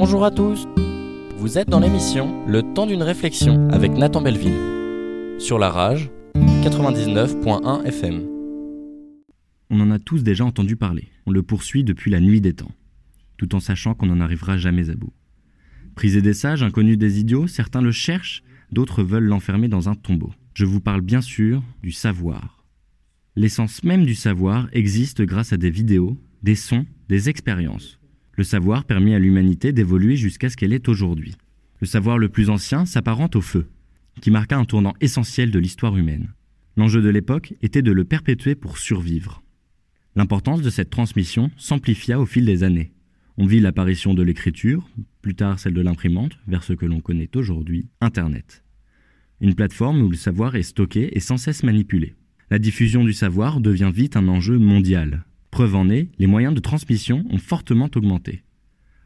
Bonjour à tous Vous êtes dans l'émission Le temps d'une réflexion avec Nathan Belleville. Sur la rage, 99.1 FM. On en a tous déjà entendu parler. On le poursuit depuis la nuit des temps, tout en sachant qu'on n'en arrivera jamais à bout. Prisé des sages, inconnu des idiots, certains le cherchent, d'autres veulent l'enfermer dans un tombeau. Je vous parle bien sûr du savoir. L'essence même du savoir existe grâce à des vidéos, des sons, des expériences. Le savoir permet à l'humanité d'évoluer jusqu'à ce qu'elle est aujourd'hui. Le savoir le plus ancien s'apparente au feu, qui marqua un tournant essentiel de l'histoire humaine. L'enjeu de l'époque était de le perpétuer pour survivre. L'importance de cette transmission s'amplifia au fil des années. On vit l'apparition de l'écriture, plus tard celle de l'imprimante, vers ce que l'on connaît aujourd'hui, Internet. Une plateforme où le savoir est stocké et sans cesse manipulé. La diffusion du savoir devient vite un enjeu mondial. Preuve en est, les moyens de transmission ont fortement augmenté.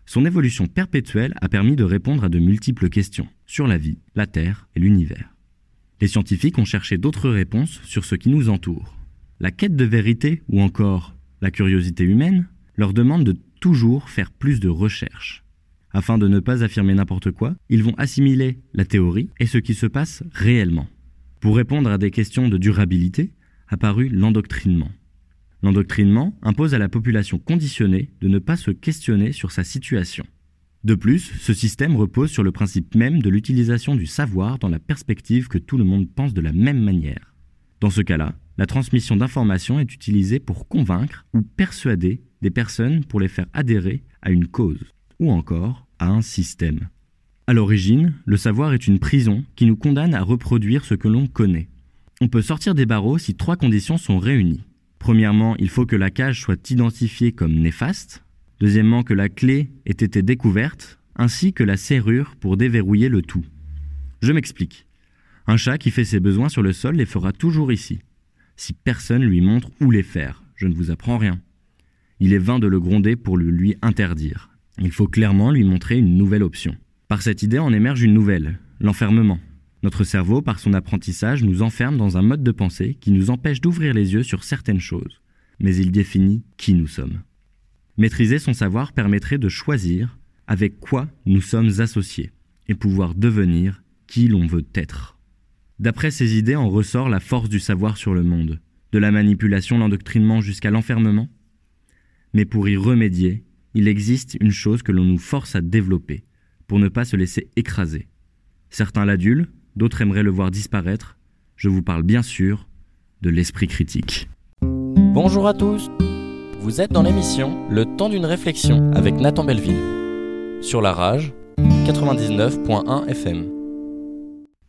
Son évolution perpétuelle a permis de répondre à de multiples questions sur la vie, la Terre et l'univers. Les scientifiques ont cherché d'autres réponses sur ce qui nous entoure. La quête de vérité ou encore la curiosité humaine leur demande de toujours faire plus de recherches. Afin de ne pas affirmer n'importe quoi, ils vont assimiler la théorie et ce qui se passe réellement. Pour répondre à des questions de durabilité, apparut l'endoctrinement. L'endoctrinement impose à la population conditionnée de ne pas se questionner sur sa situation. De plus, ce système repose sur le principe même de l'utilisation du savoir dans la perspective que tout le monde pense de la même manière. Dans ce cas-là, la transmission d'informations est utilisée pour convaincre ou persuader des personnes pour les faire adhérer à une cause, ou encore à un système. À l'origine, le savoir est une prison qui nous condamne à reproduire ce que l'on connaît. On peut sortir des barreaux si trois conditions sont réunies. Premièrement, il faut que la cage soit identifiée comme néfaste. Deuxièmement, que la clé ait été découverte, ainsi que la serrure pour déverrouiller le tout. Je m'explique. Un chat qui fait ses besoins sur le sol les fera toujours ici. Si personne lui montre où les faire, je ne vous apprends rien. Il est vain de le gronder pour lui interdire. Il faut clairement lui montrer une nouvelle option. Par cette idée en émerge une nouvelle, l'enfermement. Notre cerveau, par son apprentissage, nous enferme dans un mode de pensée qui nous empêche d'ouvrir les yeux sur certaines choses, mais il définit qui nous sommes. Maîtriser son savoir permettrait de choisir avec quoi nous sommes associés et pouvoir devenir qui l'on veut être. D'après ces idées en ressort la force du savoir sur le monde, de la manipulation, l'endoctrinement jusqu'à l'enfermement. Mais pour y remédier, il existe une chose que l'on nous force à développer, pour ne pas se laisser écraser. Certains l'adulent, d'autres aimeraient le voir disparaître. Je vous parle bien sûr de l'esprit critique. Bonjour à tous Vous êtes dans l'émission Le temps d'une réflexion avec Nathan Belleville. Sur la rage, 99.1 FM.